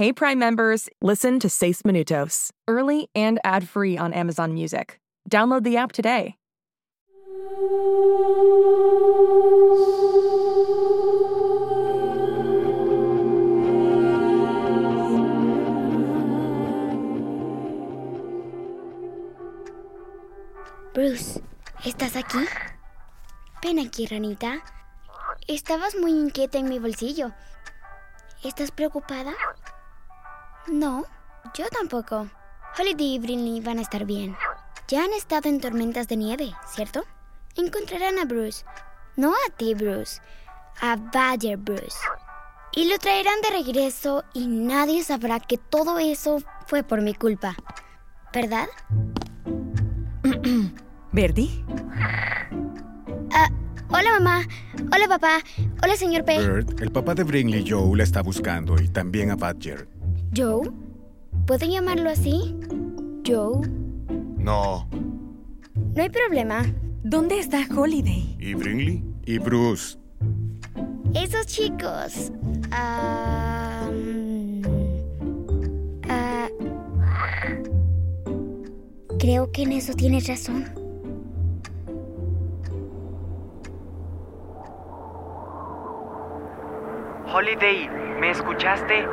Hey Prime members, listen to Seis Minutos, early and ad-free on Amazon Music. Download the app today. Bruce, ¿estás aquí? Ven aquí, ranita. Estabas muy inquieta en mi bolsillo. ¿Estás preocupada? No, yo tampoco. Holiday y Brinley van a estar bien. Ya han estado en tormentas de nieve, ¿cierto? Encontrarán a Bruce. No a ti, Bruce. A Badger Bruce. Y lo traerán de regreso y nadie sabrá que todo eso fue por mi culpa. ¿Verdad? ¿Verdi? Ah, hola mamá. Hola papá. Hola señor P. Bert, el papá de Brinley Joe la está buscando y también a Badger. ¿Joe? ¿Puedo llamarlo así? ¿Joe? No. No hay problema. ¿Dónde está Holiday? ¿Y Brinley? Y Bruce. Esos chicos. ah, mm, ah, creo que en eso tienes razón. Holiday, ¿me escuchaste?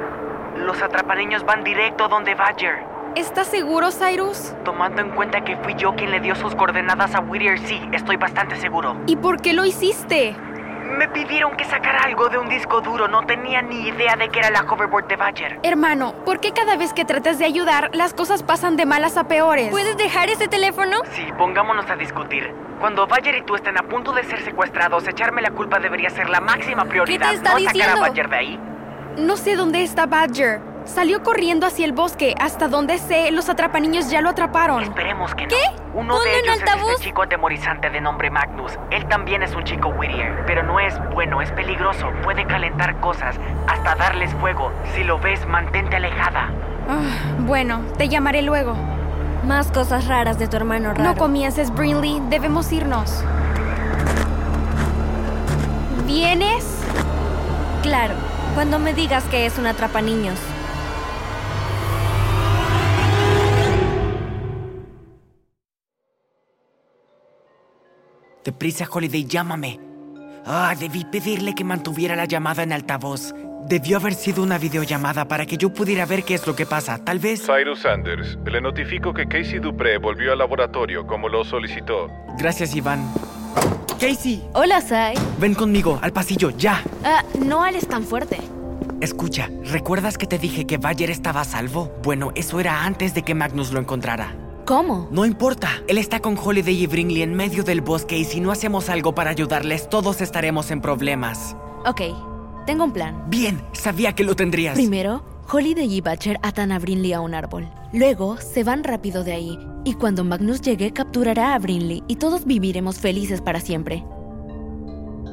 Los atrapaniños van directo donde Badger. ¿Estás seguro, Cyrus? Tomando en cuenta que fui yo quien le dio sus coordenadas a Whittier, sí, estoy bastante seguro. ¿Y por qué lo hiciste? Me pidieron que sacara algo de un disco duro, no tenía ni idea de que era la hoverboard de Badger. Hermano, ¿por qué cada vez que tratas de ayudar las cosas pasan de malas a peores? ¿Puedes dejar ese teléfono? Sí, pongámonos a discutir. Cuando Badger y tú estén a punto de ser secuestrados, echarme la culpa debería ser la máxima prioridad. está no sacar a Badger de ahí. No sé dónde está Badger. Salió corriendo hacia el bosque. Hasta donde sé, los atrapaniños ya lo atraparon. Esperemos que no. ¿Qué? Uno Ponlo de en ellos es altavoz. ese chico atemorizante de nombre Magnus. Él también es un chico Whittier, pero no es bueno, es peligroso. Puede calentar cosas, hasta darles fuego. Si lo ves, mantente alejada. Ah, bueno, te llamaré luego. Más cosas raras de tu hermano raro. No comiences, Brinley. Debemos irnos. ¿Vienes? Claro, cuando me digas que es un atrapaniños. Deprisa, Holiday, llámame. Ah, debí pedirle que mantuviera la llamada en altavoz. Debió haber sido una videollamada para que yo pudiera ver qué es lo que pasa. Tal vez... Cyrus Sanders, le notifico que Casey Dupré volvió al laboratorio como lo solicitó. Gracias, Iván. Casey, Hola, Sai. ven conmigo, al pasillo, ya. Ah, no hables tan fuerte. Escucha, ¿recuerdas que te dije que Bayer estaba a salvo? Bueno, eso era antes de que Magnus lo encontrara. ¿Cómo? No importa, él está con Holiday y Brinley en medio del bosque y si no hacemos algo para ayudarles, todos estaremos en problemas. Ok, tengo un plan. Bien, sabía que lo tendrías. Primero, Holiday y Batcher atan a Brinley a un árbol. Luego, se van rápido de ahí. Y cuando Magnus llegue, capturará a Brinley y todos viviremos felices para siempre.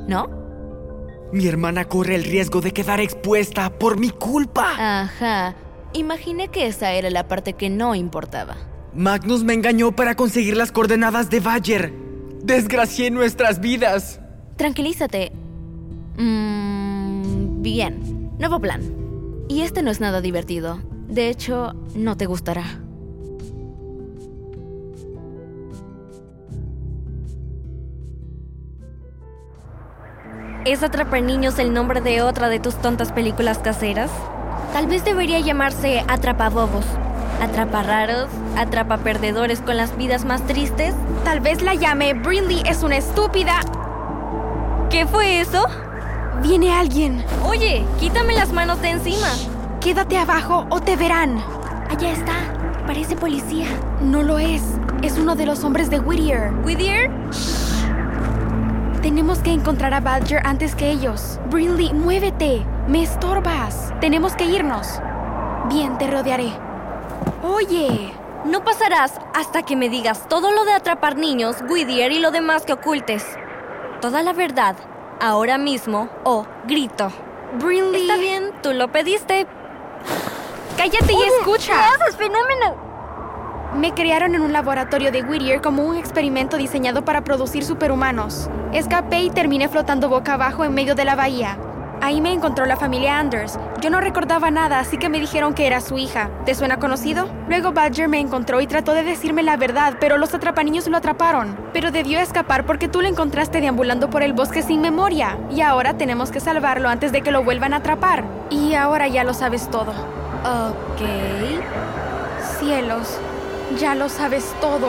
¿No? Mi hermana corre el riesgo de quedar expuesta por mi culpa. Ajá. Imaginé que esa era la parte que no importaba. Magnus me engañó para conseguir las coordenadas de Bayer. Desgracié nuestras vidas. Tranquilízate. Mmm. Bien. Nuevo plan. Y este no es nada divertido. De hecho, no te gustará. ¿Es Atrapar Niños el nombre de otra de tus tontas películas caseras? Tal vez debería llamarse Atrapabobos. Atrapararos, atrapaperdedores con las vidas más tristes. Tal vez la llame Brinley es una estúpida. ¿Qué fue eso? Viene alguien. Oye, quítame las manos de encima. Quédate abajo o te verán. Allá está. Parece policía. No lo es. Es uno de los hombres de Whittier. ¿Whittier? Tenemos que encontrar a Badger antes que ellos. Brinley, muévete. Me estorbas. Tenemos que irnos. Bien, te rodearé. Oye, No pasarás hasta que me digas todo lo de atrapar niños, Whittier y lo demás que ocultes. Toda la verdad, ahora mismo, o grito. Brinley. Está bien, tú lo pediste. Cállate y escucha. haces, fenómeno? Me crearon en un laboratorio de Whittier como un experimento diseñado para producir superhumanos. Escapé y terminé flotando boca abajo en medio de la bahía. Ahí me encontró la familia Anders. Yo no recordaba nada, así que me dijeron que era su hija. ¿Te suena conocido? Luego Badger me encontró y trató de decirme la verdad, pero los atrapaniños lo atraparon. Pero debió escapar porque tú lo encontraste deambulando por el bosque sin memoria. Y ahora tenemos que salvarlo antes de que lo vuelvan a atrapar. Y ahora ya lo sabes todo. Ok. Cielos, ya lo sabes todo.